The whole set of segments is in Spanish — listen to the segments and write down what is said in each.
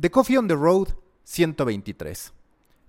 The Coffee on the Road 123.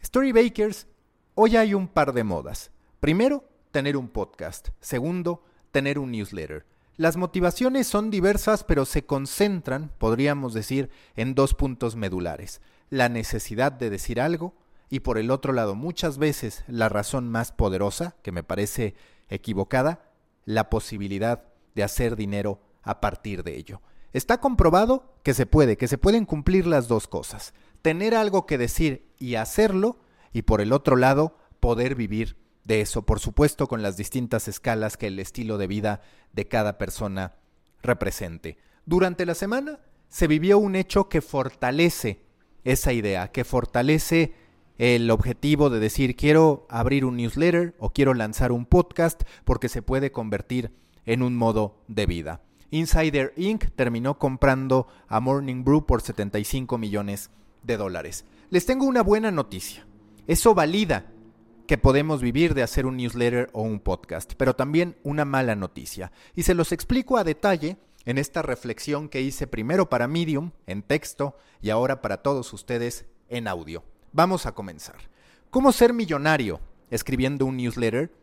Storybakers, hoy hay un par de modas. Primero, tener un podcast. Segundo, tener un newsletter. Las motivaciones son diversas, pero se concentran, podríamos decir, en dos puntos medulares. La necesidad de decir algo y por el otro lado, muchas veces la razón más poderosa, que me parece equivocada, la posibilidad de hacer dinero a partir de ello. Está comprobado que se puede, que se pueden cumplir las dos cosas. Tener algo que decir y hacerlo, y por el otro lado, poder vivir de eso, por supuesto, con las distintas escalas que el estilo de vida de cada persona represente. Durante la semana se vivió un hecho que fortalece esa idea, que fortalece el objetivo de decir quiero abrir un newsletter o quiero lanzar un podcast porque se puede convertir en un modo de vida. Insider Inc. terminó comprando a Morning Brew por 75 millones de dólares. Les tengo una buena noticia. Eso valida que podemos vivir de hacer un newsletter o un podcast, pero también una mala noticia. Y se los explico a detalle en esta reflexión que hice primero para Medium, en texto, y ahora para todos ustedes en audio. Vamos a comenzar. ¿Cómo ser millonario escribiendo un newsletter?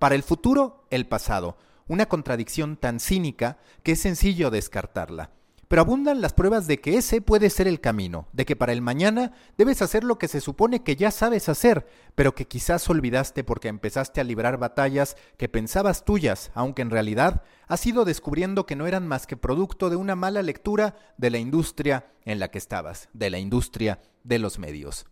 Para el futuro, el pasado una contradicción tan cínica que es sencillo descartarla. Pero abundan las pruebas de que ese puede ser el camino, de que para el mañana debes hacer lo que se supone que ya sabes hacer, pero que quizás olvidaste porque empezaste a librar batallas que pensabas tuyas, aunque en realidad has ido descubriendo que no eran más que producto de una mala lectura de la industria en la que estabas, de la industria de los medios.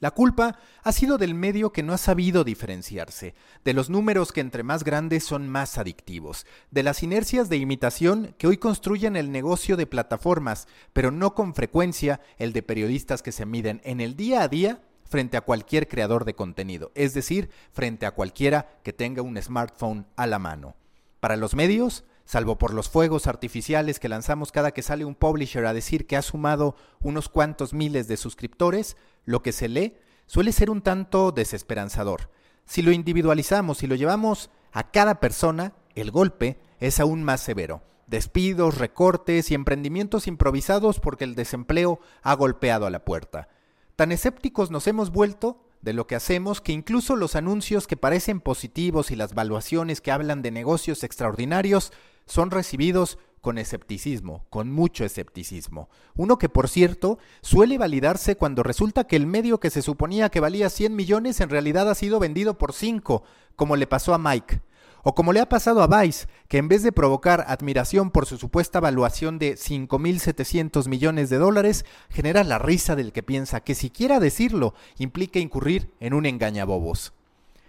La culpa ha sido del medio que no ha sabido diferenciarse, de los números que entre más grandes son más adictivos, de las inercias de imitación que hoy construyen el negocio de plataformas, pero no con frecuencia el de periodistas que se miden en el día a día frente a cualquier creador de contenido, es decir, frente a cualquiera que tenga un smartphone a la mano. Para los medios, salvo por los fuegos artificiales que lanzamos cada que sale un publisher a decir que ha sumado unos cuantos miles de suscriptores, lo que se lee suele ser un tanto desesperanzador. Si lo individualizamos y lo llevamos a cada persona, el golpe es aún más severo. Despidos, recortes y emprendimientos improvisados porque el desempleo ha golpeado a la puerta. Tan escépticos nos hemos vuelto de lo que hacemos que incluso los anuncios que parecen positivos y las valuaciones que hablan de negocios extraordinarios son recibidos con escepticismo, con mucho escepticismo. Uno que, por cierto, suele validarse cuando resulta que el medio que se suponía que valía 100 millones en realidad ha sido vendido por 5, como le pasó a Mike. O como le ha pasado a Vice, que en vez de provocar admiración por su supuesta valuación de 5.700 millones de dólares, genera la risa del que piensa que siquiera decirlo implica incurrir en un engañabobos.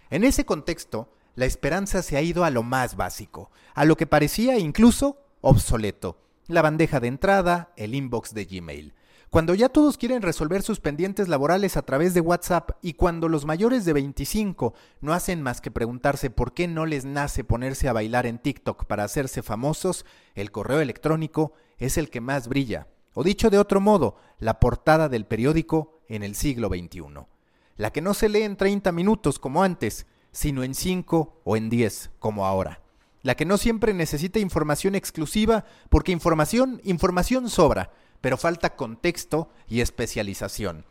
En ese contexto, la esperanza se ha ido a lo más básico, a lo que parecía incluso obsoleto, la bandeja de entrada, el inbox de Gmail. Cuando ya todos quieren resolver sus pendientes laborales a través de WhatsApp y cuando los mayores de 25 no hacen más que preguntarse por qué no les nace ponerse a bailar en TikTok para hacerse famosos, el correo electrónico es el que más brilla. O dicho de otro modo, la portada del periódico en el siglo XXI. La que no se lee en 30 minutos como antes, sino en 5 o en 10 como ahora la que no siempre necesita información exclusiva, porque información, información sobra, pero falta contexto y especialización.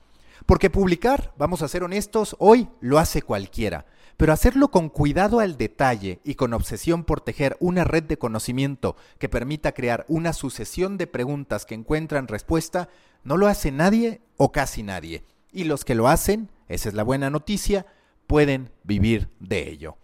Porque publicar, vamos a ser honestos, hoy lo hace cualquiera, pero hacerlo con cuidado al detalle y con obsesión por tejer una red de conocimiento que permita crear una sucesión de preguntas que encuentran respuesta, no lo hace nadie o casi nadie. Y los que lo hacen, esa es la buena noticia, pueden vivir de ello.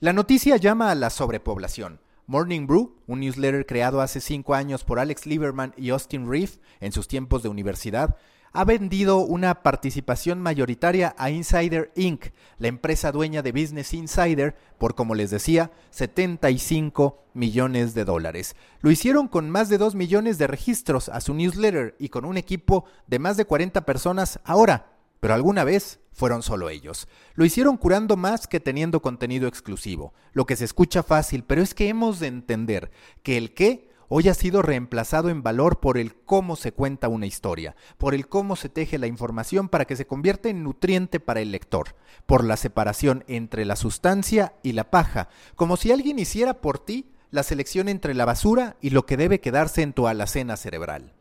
La noticia llama a la sobrepoblación. Morning Brew, un newsletter creado hace cinco años por Alex Lieberman y Austin Reef en sus tiempos de universidad, ha vendido una participación mayoritaria a Insider Inc., la empresa dueña de Business Insider, por, como les decía, 75 millones de dólares. Lo hicieron con más de 2 millones de registros a su newsletter y con un equipo de más de 40 personas ahora, pero alguna vez fueron solo ellos. Lo hicieron curando más que teniendo contenido exclusivo, lo que se escucha fácil, pero es que hemos de entender que el qué hoy ha sido reemplazado en valor por el cómo se cuenta una historia, por el cómo se teje la información para que se convierta en nutriente para el lector, por la separación entre la sustancia y la paja, como si alguien hiciera por ti la selección entre la basura y lo que debe quedarse en tu alacena cerebral.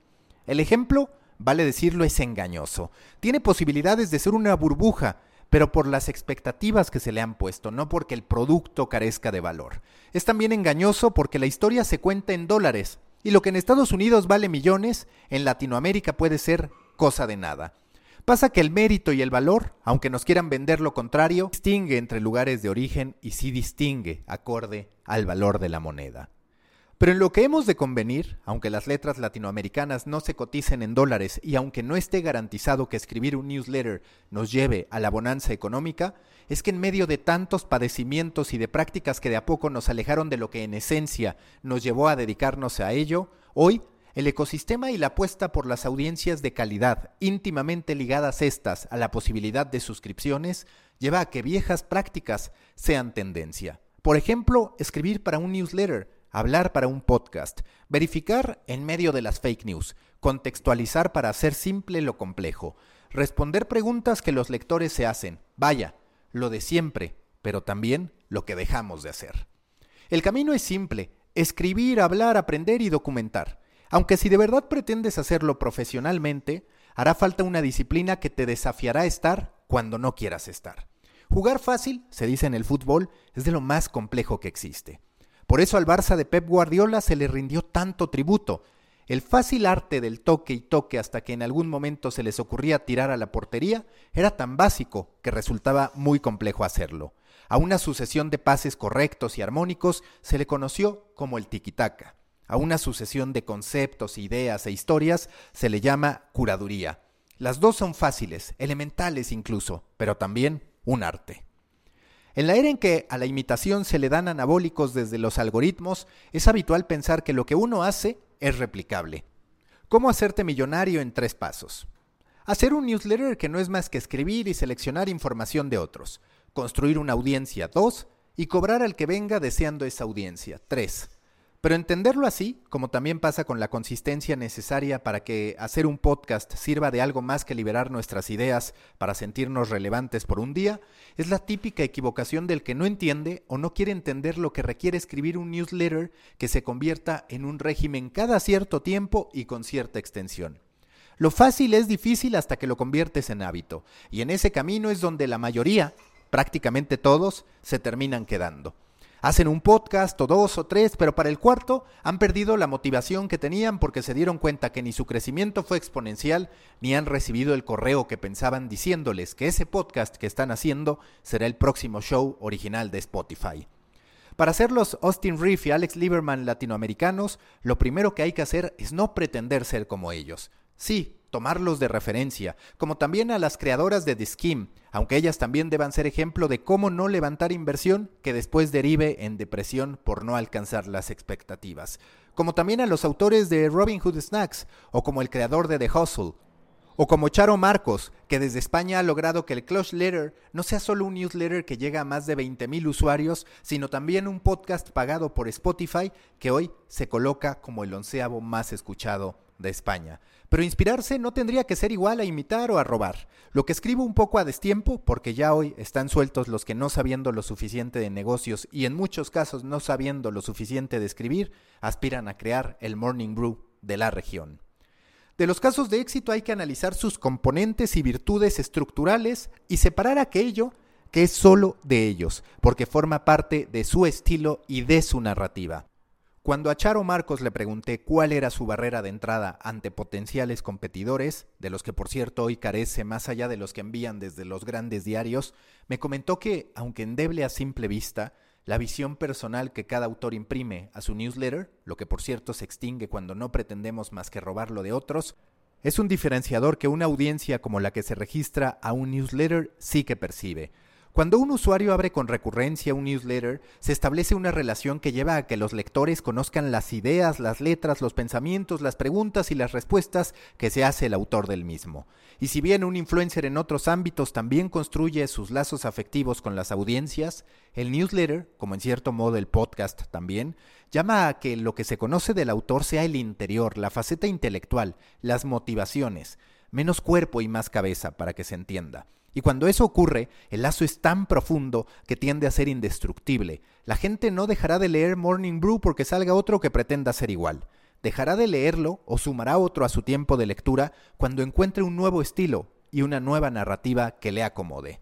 El ejemplo vale decirlo, es engañoso. Tiene posibilidades de ser una burbuja, pero por las expectativas que se le han puesto, no porque el producto carezca de valor. Es también engañoso porque la historia se cuenta en dólares, y lo que en Estados Unidos vale millones, en Latinoamérica puede ser cosa de nada. Pasa que el mérito y el valor, aunque nos quieran vender lo contrario, distingue entre lugares de origen y sí distingue acorde al valor de la moneda. Pero en lo que hemos de convenir, aunque las letras latinoamericanas no se coticen en dólares y aunque no esté garantizado que escribir un newsletter nos lleve a la bonanza económica, es que en medio de tantos padecimientos y de prácticas que de a poco nos alejaron de lo que en esencia nos llevó a dedicarnos a ello, hoy el ecosistema y la apuesta por las audiencias de calidad, íntimamente ligadas estas a la posibilidad de suscripciones, lleva a que viejas prácticas sean tendencia. Por ejemplo, escribir para un newsletter, hablar para un podcast, verificar en medio de las fake news, contextualizar para hacer simple lo complejo, responder preguntas que los lectores se hacen, vaya, lo de siempre, pero también lo que dejamos de hacer. El camino es simple, escribir, hablar, aprender y documentar. Aunque si de verdad pretendes hacerlo profesionalmente, hará falta una disciplina que te desafiará a estar cuando no quieras estar. Jugar fácil, se dice en el fútbol, es de lo más complejo que existe. Por eso al Barça de Pep Guardiola se le rindió tanto tributo. El fácil arte del toque y toque hasta que en algún momento se les ocurría tirar a la portería era tan básico que resultaba muy complejo hacerlo. A una sucesión de pases correctos y armónicos se le conoció como el tiquitaca. A una sucesión de conceptos, ideas e historias se le llama curaduría. Las dos son fáciles, elementales incluso, pero también un arte. En la era en que a la imitación se le dan anabólicos desde los algoritmos, es habitual pensar que lo que uno hace es replicable. ¿Cómo hacerte millonario en tres pasos? Hacer un newsletter que no es más que escribir y seleccionar información de otros. Construir una audiencia, dos, y cobrar al que venga deseando esa audiencia, tres. Pero entenderlo así, como también pasa con la consistencia necesaria para que hacer un podcast sirva de algo más que liberar nuestras ideas para sentirnos relevantes por un día, es la típica equivocación del que no entiende o no quiere entender lo que requiere escribir un newsletter que se convierta en un régimen cada cierto tiempo y con cierta extensión. Lo fácil es difícil hasta que lo conviertes en hábito, y en ese camino es donde la mayoría, prácticamente todos, se terminan quedando. Hacen un podcast o dos o tres, pero para el cuarto han perdido la motivación que tenían porque se dieron cuenta que ni su crecimiento fue exponencial, ni han recibido el correo que pensaban diciéndoles que ese podcast que están haciendo será el próximo show original de Spotify. Para ser los Austin Reef y Alex Lieberman latinoamericanos, lo primero que hay que hacer es no pretender ser como ellos. Sí, tomarlos de referencia, como también a las creadoras de The Scheme, aunque ellas también deban ser ejemplo de cómo no levantar inversión que después derive en depresión por no alcanzar las expectativas, como también a los autores de Robin Hood Snacks, o como el creador de The Hustle, o como Charo Marcos, que desde España ha logrado que el Clutch Letter no sea solo un newsletter que llega a más de 20.000 usuarios, sino también un podcast pagado por Spotify que hoy se coloca como el onceavo más escuchado de España. Pero inspirarse no tendría que ser igual a imitar o a robar. Lo que escribo un poco a destiempo, porque ya hoy están sueltos los que no sabiendo lo suficiente de negocios y en muchos casos no sabiendo lo suficiente de escribir, aspiran a crear el Morning Brew de la región. De los casos de éxito hay que analizar sus componentes y virtudes estructurales y separar aquello que es solo de ellos, porque forma parte de su estilo y de su narrativa. Cuando a Charo Marcos le pregunté cuál era su barrera de entrada ante potenciales competidores, de los que por cierto hoy carece más allá de los que envían desde los grandes diarios, me comentó que, aunque endeble a simple vista, la visión personal que cada autor imprime a su newsletter, lo que por cierto se extingue cuando no pretendemos más que robarlo de otros, es un diferenciador que una audiencia como la que se registra a un newsletter sí que percibe, cuando un usuario abre con recurrencia un newsletter, se establece una relación que lleva a que los lectores conozcan las ideas, las letras, los pensamientos, las preguntas y las respuestas que se hace el autor del mismo. Y si bien un influencer en otros ámbitos también construye sus lazos afectivos con las audiencias, el newsletter, como en cierto modo el podcast también, llama a que lo que se conoce del autor sea el interior, la faceta intelectual, las motivaciones, menos cuerpo y más cabeza, para que se entienda. Y cuando eso ocurre, el lazo es tan profundo que tiende a ser indestructible. La gente no dejará de leer Morning Brew porque salga otro que pretenda ser igual. dejará de leerlo o sumará otro a su tiempo de lectura cuando encuentre un nuevo estilo y una nueva narrativa que le acomode.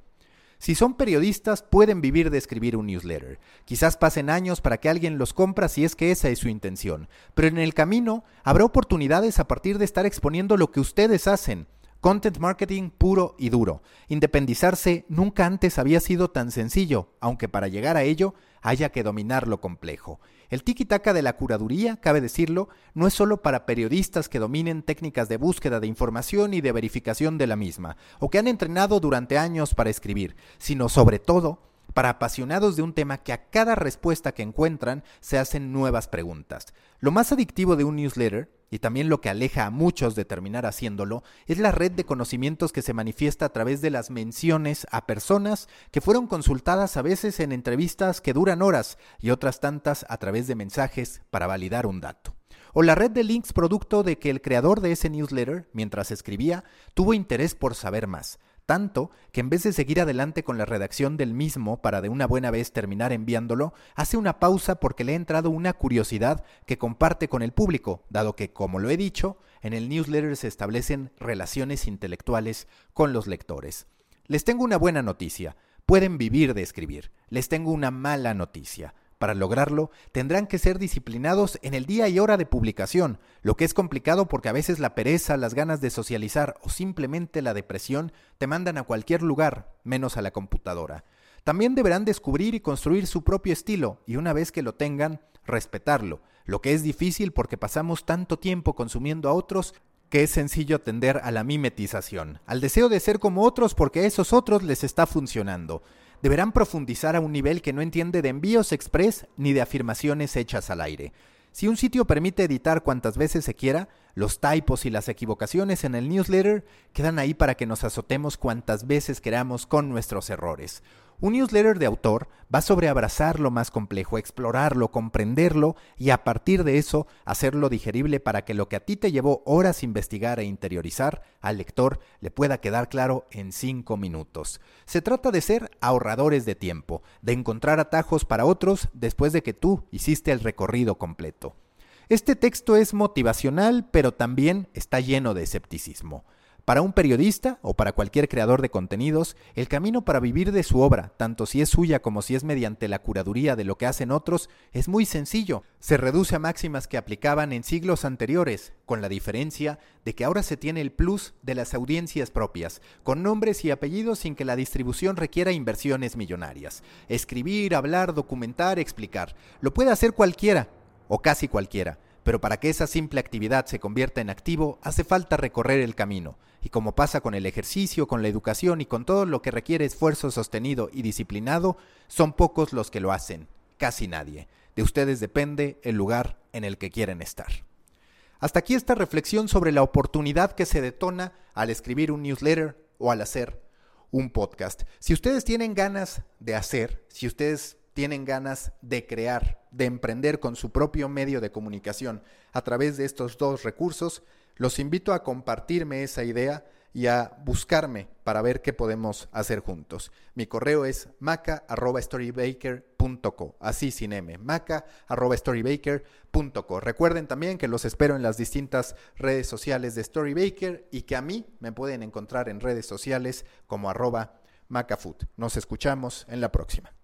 Si son periodistas, pueden vivir de escribir un newsletter. Quizás pasen años para que alguien los compra si es que esa es su intención, pero en el camino habrá oportunidades a partir de estar exponiendo lo que ustedes hacen. Content marketing puro y duro. Independizarse nunca antes había sido tan sencillo, aunque para llegar a ello haya que dominar lo complejo. El tiki-taka de la curaduría, cabe decirlo, no es solo para periodistas que dominen técnicas de búsqueda de información y de verificación de la misma, o que han entrenado durante años para escribir, sino sobre todo para apasionados de un tema que a cada respuesta que encuentran se hacen nuevas preguntas. Lo más adictivo de un newsletter, y también lo que aleja a muchos de terminar haciéndolo, es la red de conocimientos que se manifiesta a través de las menciones a personas que fueron consultadas a veces en entrevistas que duran horas y otras tantas a través de mensajes para validar un dato. O la red de links producto de que el creador de ese newsletter, mientras escribía, tuvo interés por saber más, tanto que en vez de seguir adelante con la redacción del mismo para de una buena vez terminar enviándolo, hace una pausa porque le ha entrado una curiosidad que comparte con el público, dado que, como lo he dicho, en el newsletter se establecen relaciones intelectuales con los lectores. Les tengo una buena noticia, pueden vivir de escribir. Les tengo una mala noticia. Para lograrlo, tendrán que ser disciplinados en el día y hora de publicación, lo que es complicado porque a veces la pereza, las ganas de socializar o simplemente la depresión te mandan a cualquier lugar, menos a la computadora. También deberán descubrir y construir su propio estilo y una vez que lo tengan, respetarlo, lo que es difícil porque pasamos tanto tiempo consumiendo a otros que es sencillo tender a la mimetización, al deseo de ser como otros porque a esos otros les está funcionando deberán profundizar a un nivel que no entiende de envíos express ni de afirmaciones hechas al aire. Si un sitio permite editar cuantas veces se quiera, los typos y las equivocaciones en el newsletter quedan ahí para que nos azotemos cuantas veces queramos con nuestros errores. Un newsletter de autor va sobre abrazar lo más complejo, explorarlo, comprenderlo y a partir de eso hacerlo digerible para que lo que a ti te llevó horas investigar e interiorizar al lector le pueda quedar claro en cinco minutos. Se trata de ser ahorradores de tiempo, de encontrar atajos para otros después de que tú hiciste el recorrido completo. Este texto es motivacional, pero también está lleno de escepticismo. Para un periodista o para cualquier creador de contenidos, el camino para vivir de su obra, tanto si es suya como si es mediante la curaduría de lo que hacen otros, es muy sencillo. Se reduce a máximas que aplicaban en siglos anteriores, con la diferencia de que ahora se tiene el plus de las audiencias propias, con nombres y apellidos sin que la distribución requiera inversiones millonarias. Escribir, hablar, documentar, explicar. Lo puede hacer cualquiera, o casi cualquiera pero para que esa simple actividad se convierta en activo hace falta recorrer el camino, y como pasa con el ejercicio, con la educación y con todo lo que requiere esfuerzo sostenido y disciplinado, son pocos los que lo hacen, casi nadie. De ustedes depende el lugar en el que quieren estar. Hasta aquí esta reflexión sobre la oportunidad que se detona al escribir un newsletter o al hacer un podcast. Si ustedes tienen ganas de hacer, si ustedes tienen ganas de crear, de emprender con su propio medio de comunicación a través de estos dos recursos, los invito a compartirme esa idea y a buscarme para ver qué podemos hacer juntos. Mi correo es maca.storybaker.co, así sin M, maca.storybaker.co. Recuerden también que los espero en las distintas redes sociales de Storybaker y que a mí me pueden encontrar en redes sociales como arroba macafood. Nos escuchamos en la próxima.